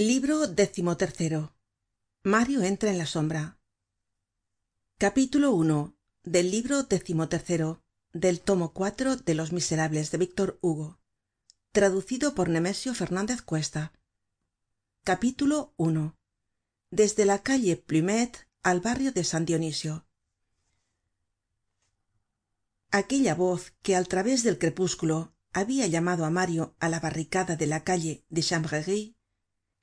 libro XIII mario entra en la sombra. Capítulo i del libro XIII del tomo cuatro de los miserables de víctor hugo. Traducido por nemesio fernandez cuesta. Capítulo i desde la calle plumet al barrio de san dionisio. Aquella voz que al través del crepúsculo habia llamado á mario á la barricada de la calle de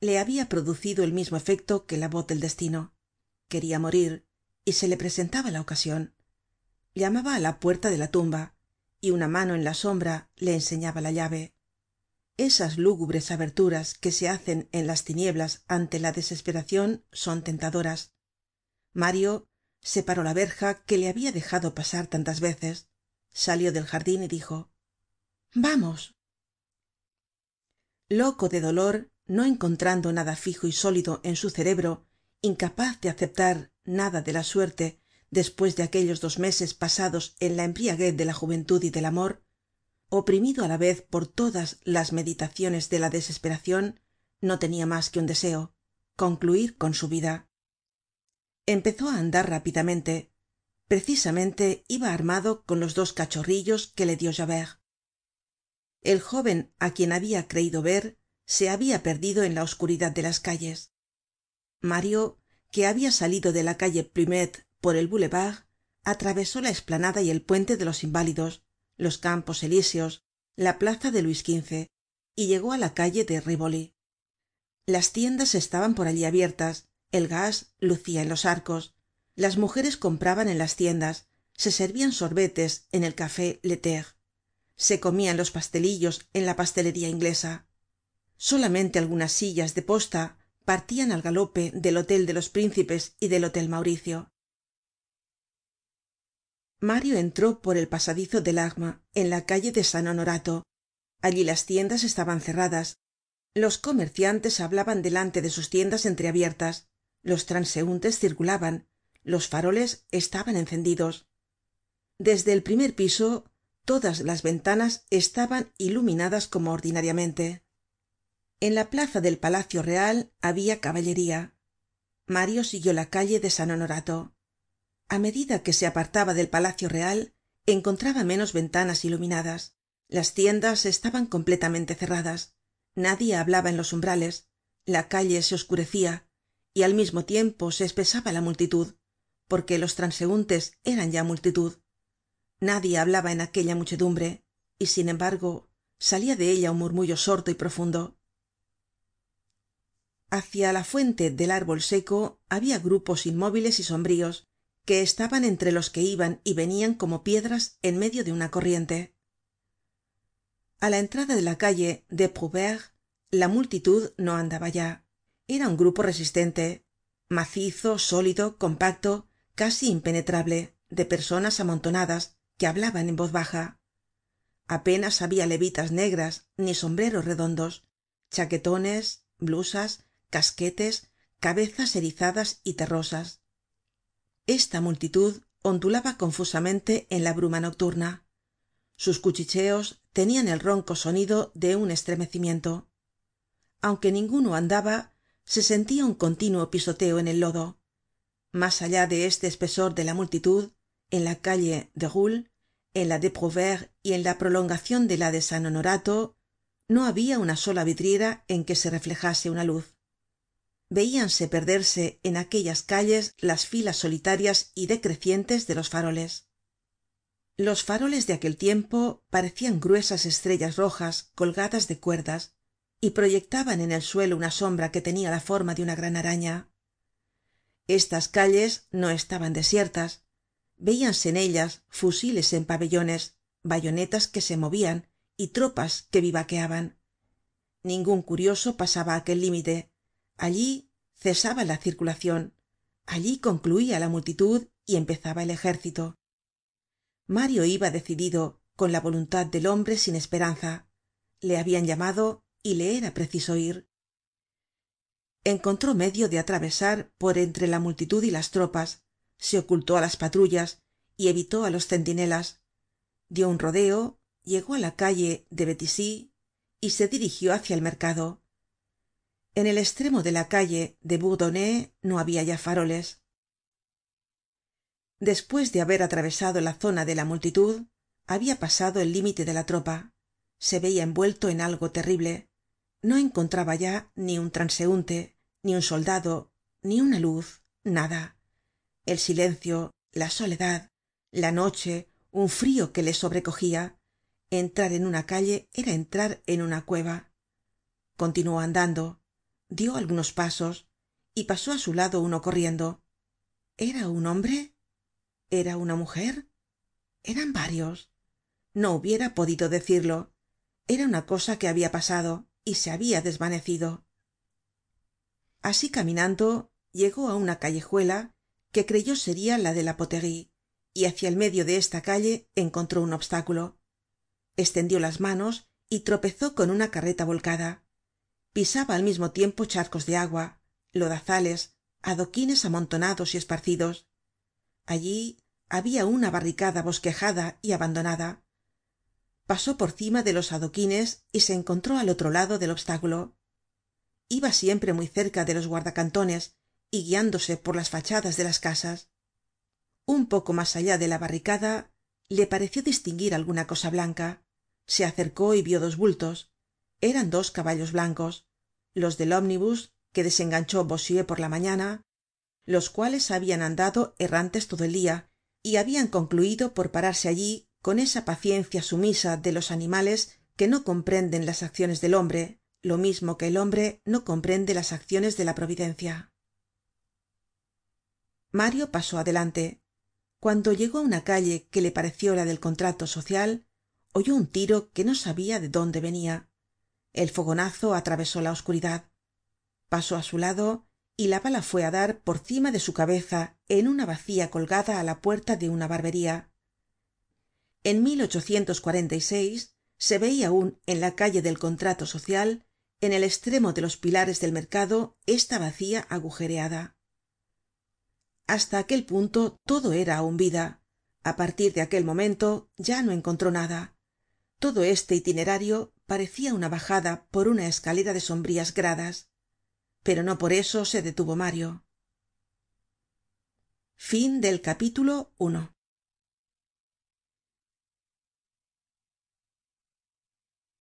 le habia producido el mismo efecto que la voz del destino. Queria morir y se le presentaba la ocasion llamaba á la puerta de la tumba y una mano en la sombra le enseñaba la llave. Esas lúgubres aberturas que se hacen en las tinieblas ante la desesperacion son tentadoras. Mario separó la verja que le habia dejado pasar tantas veces salió del jardin y dijo vamos loco de dolor no encontrando nada fijo y sólido en su cerebro incapaz de aceptar nada de la suerte despues de aquellos dos meses pasados en la embriaguez de la juventud y del amor oprimido á la vez por todas las meditaciones de la desesperacion no tenia mas que un deseo concluir con su vida. Empezó á andar rápidamente. Precisamente iba armado con los dos cachorrillos que le dio javert. El jóven á quien habia creido ver se habia perdido en la oscuridad de las calles. Mario que habia salido de la calle plumet por el boulevard atravesó la esplanada y el puente de los inválidos los campos elíseos la plaza de luis xv y llegó á la calle de rívoli las tiendas estaban por allí abiertas el gas lucia en los arcos las mujeres compraban en las tiendas se servian sorbetes en el café laiter se comian los pastelillos en la pastelería inglesa solamente algunas sillas de posta partian al galope del hotel de los príncipes y del hotel mauricio. Mario entró por el pasadizo del arma en la calle de san honorato. Allí las tiendas estaban cerradas. Los comerciantes hablaban delante de sus tiendas entreabiertas. Los transeuntes circulaban. Los faroles estaban encendidos. Desde el primer piso todas las ventanas estaban iluminadas como ordinariamente en la plaza del palacio real habia caballería. Mario siguió la calle de san honorato. A medida que se apartaba del palacio real encontraba menos ventanas iluminadas. Las tiendas estaban completamente cerradas. Nadie hablaba en los umbrales. La calle se oscurecia y al mismo tiempo se espesaba la multitud porque los transeuntes eran ya multitud. Nadie hablaba en aquella muchedumbre y sin embargo salia de ella un murmullo sordo y profundo hacia la fuente del árbol seco habia grupos inmóviles y sombríos que estaban entre los que iban y venian como piedras en medio de una corriente. A la entrada de la calle de prouvaire la multitud no andaba ya. Era un grupo resistente macizo sólido compacto casi impenetrable de personas amontonadas que hablaban en voz baja. Apenas habia levitas negras ni sombreros redondos chaquetones blusas casquetes cabezas erizadas y terrosas. Esta multitud ondulaba confusamente en la bruma nocturna. Sus cuchicheos tenian el ronco sonido de un estremecimiento. Aunque ninguno andaba se sentia un continuo pisoteo en el lodo. Mas allá de este espesor de la multitud en la calle de roule en la de prouvaire y en la prolongacion de la de san honorato no habia una sola vidriera en que se reflejase una luz veíanse perderse en aquellas calles las filas solitarias y decrecientes de los faroles. Los faroles de aquel tiempo parecian gruesas estrellas rojas colgadas de cuerdas y proyectaban en el suelo una sombra que tenia la forma de una gran araña. Estas calles no estaban desiertas. Veíanse en ellas fusiles en pabellones bayonetas que se movian y tropas que vivaqueaban ningun curioso pasaba aquel límite allí cesaba la circulacion allí concluia la multitud y empezaba el ejército. Mario iba decidido con la voluntad del hombre sin esperanza. Le habian llamado y le era preciso ir. Encontró medio de atravesar por entre la multitud y las tropas. Se ocultó á las patrullas y evitó á los centinelas. Dió un rodeo llegó á la calle de bethisy y se dirigió hácia el mercado en el estremo de la calle de bourdonnais no habia ya faroles. Despues de haber atravesado la zona de la multitud habia pasado el límite de la tropa. Se veia envuelto en algo terrible. No encontraba ya ni un transeunte ni un soldado ni una luz nada. El silencio la soledad la noche un frio que le sobrecogia entrar en una calle era entrar en una cueva. Continuó andando dio algunos pasos y pasó á su lado uno corriendo. Era un hombre era una mujer eran varios. No hubiera podido decirlo. Era una cosa que habia pasado y se habia desvanecido. Asi caminando llegó á una callejuela que creyó seria la de la poterie y hácia el medio de esta calle encontró un obstáculo. Estendió las manos y tropezó con una carreta volcada pisaba al mismo tiempo charcos de agua lodazales adoquines amontonados y esparcidos. Allí habia una barricada bosquejada y abandonada. Pasó por cima de los adoquines y se encontró al otro lado del obstáculo. Iba siempre muy cerca de los guardacantones y guiándose por las fachadas de las casas. Un poco mas allá de la barricada le pareció distinguir alguna cosa blanca. Se acercó y vio dos bultos eran dos caballos blancos los del omnibus que desenganchó bossuet por la mañana los cuales habian andado errantes todo el dia y habian concluido por pararse allí con esa paciencia sumisa de los animales que no comprenden las acciones del hombre lo mismo que el hombre no comprende las acciones de la providencia. Mario pasó adelante. Cuando llegó á una calle que le pareció la del contrato social oyó un tiro que no sabia de dónde venia el fogonazo atravesó la oscuridad. Pasó á su lado y la bala fue á dar por cima de su cabeza en una bacía colgada á la puerta de una barbería. En se veia aun en la calle del contrato social en el estremo de los pilares del mercado esta bacía agujereada. Hasta aquel punto todo era aun vida. A partir de aquel momento ya no encontró nada. Todo este itinerario parecia una bajada por una escalera de sombrías gradas. Pero no por eso se detuvo mario